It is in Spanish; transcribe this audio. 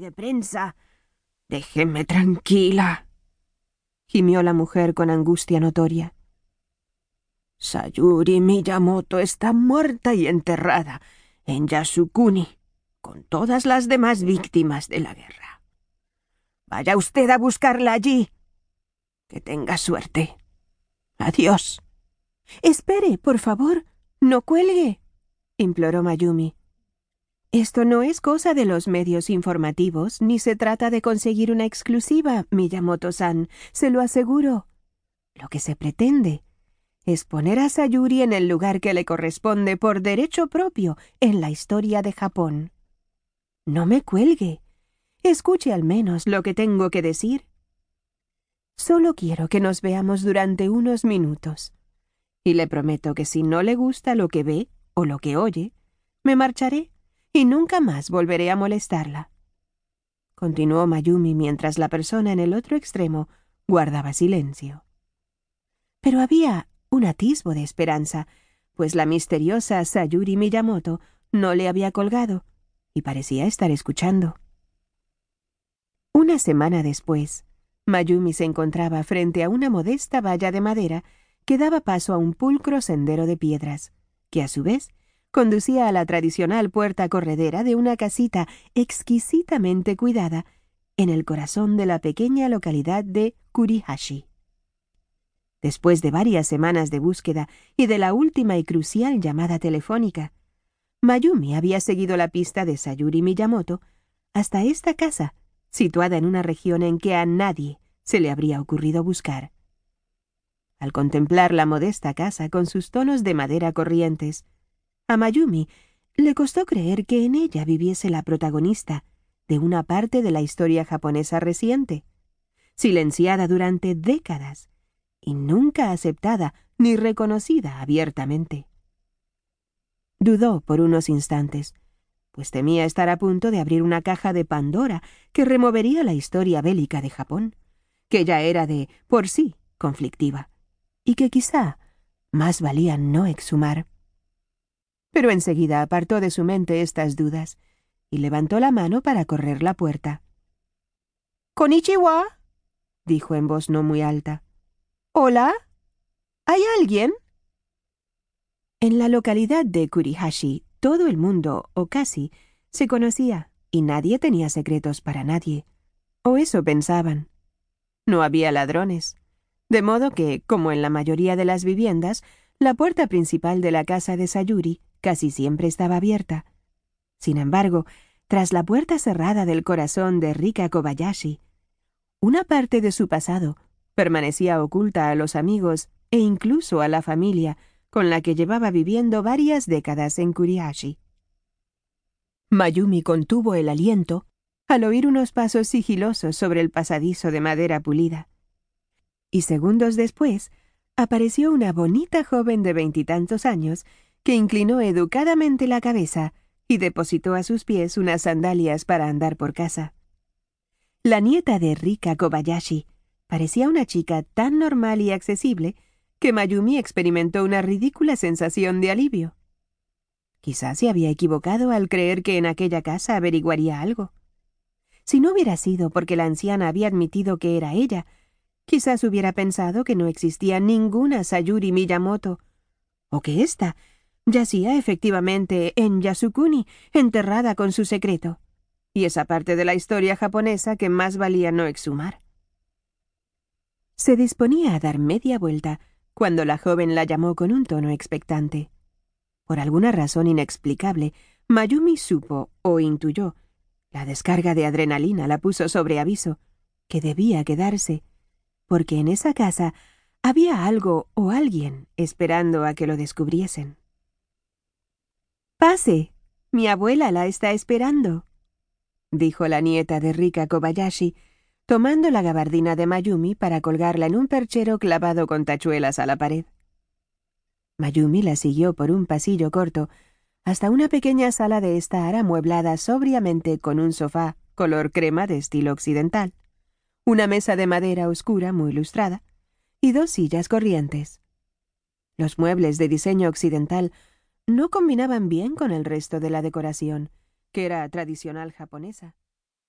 de prensa. Déjeme tranquila, gimió la mujer con angustia notoria. Sayuri Miyamoto está muerta y enterrada en Yasukuni, con todas las demás víctimas de la guerra. Vaya usted a buscarla allí. Que tenga suerte. Adiós. Espere, por favor, no cuelgue, imploró Mayumi. Esto no es cosa de los medios informativos, ni se trata de conseguir una exclusiva, Miyamoto-san, se lo aseguro. Lo que se pretende es poner a Sayuri en el lugar que le corresponde por derecho propio en la historia de Japón. No me cuelgue. Escuche al menos lo que tengo que decir. Solo quiero que nos veamos durante unos minutos. Y le prometo que si no le gusta lo que ve o lo que oye, me marcharé y nunca más volveré a molestarla. Continuó Mayumi mientras la persona en el otro extremo guardaba silencio. Pero había un atisbo de esperanza, pues la misteriosa Sayuri Miyamoto no le había colgado y parecía estar escuchando. Una semana después, Mayumi se encontraba frente a una modesta valla de madera que daba paso a un pulcro sendero de piedras, que a su vez conducía a la tradicional puerta corredera de una casita exquisitamente cuidada en el corazón de la pequeña localidad de Kurihashi. Después de varias semanas de búsqueda y de la última y crucial llamada telefónica, Mayumi había seguido la pista de Sayuri Miyamoto hasta esta casa, situada en una región en que a nadie se le habría ocurrido buscar. Al contemplar la modesta casa con sus tonos de madera corrientes, a Mayumi. Le costó creer que en ella viviese la protagonista de una parte de la historia japonesa reciente, silenciada durante décadas y nunca aceptada ni reconocida abiertamente. Dudó por unos instantes, pues temía estar a punto de abrir una caja de Pandora que removería la historia bélica de Japón, que ya era de por sí conflictiva, y que quizá más valía no exhumar pero enseguida apartó de su mente estas dudas y levantó la mano para correr la puerta. ¿Konichiwa? dijo en voz no muy alta. ¿Hola? ¿Hay alguien? En la localidad de Kurihashi, todo el mundo, o casi, se conocía y nadie tenía secretos para nadie. O eso pensaban. No había ladrones. De modo que, como en la mayoría de las viviendas, la puerta principal de la casa de Sayuri casi siempre estaba abierta. Sin embargo, tras la puerta cerrada del corazón de Rika Kobayashi, una parte de su pasado permanecía oculta a los amigos e incluso a la familia con la que llevaba viviendo varias décadas en Kuriashi. Mayumi contuvo el aliento al oír unos pasos sigilosos sobre el pasadizo de madera pulida. Y segundos después, apareció una bonita joven de veintitantos años que inclinó educadamente la cabeza y depositó a sus pies unas sandalias para andar por casa. La nieta de Rika Kobayashi parecía una chica tan normal y accesible que Mayumi experimentó una ridícula sensación de alivio. Quizás se había equivocado al creer que en aquella casa averiguaría algo. Si no hubiera sido porque la anciana había admitido que era ella, quizás hubiera pensado que no existía ninguna Sayuri Miyamoto, o que ésta Yacía efectivamente en Yasukuni, enterrada con su secreto, y esa parte de la historia japonesa que más valía no exhumar. Se disponía a dar media vuelta cuando la joven la llamó con un tono expectante. Por alguna razón inexplicable, Mayumi supo o intuyó, la descarga de adrenalina la puso sobre aviso, que debía quedarse, porque en esa casa había algo o alguien esperando a que lo descubriesen. Pase. Mi abuela la está esperando, dijo la nieta de Rika Kobayashi, tomando la gabardina de Mayumi para colgarla en un perchero clavado con tachuelas a la pared. Mayumi la siguió por un pasillo corto hasta una pequeña sala de estar amueblada sobriamente con un sofá color crema de estilo occidental, una mesa de madera oscura muy lustrada y dos sillas corrientes. Los muebles de diseño occidental no combinaban bien con el resto de la decoración, que era tradicional japonesa.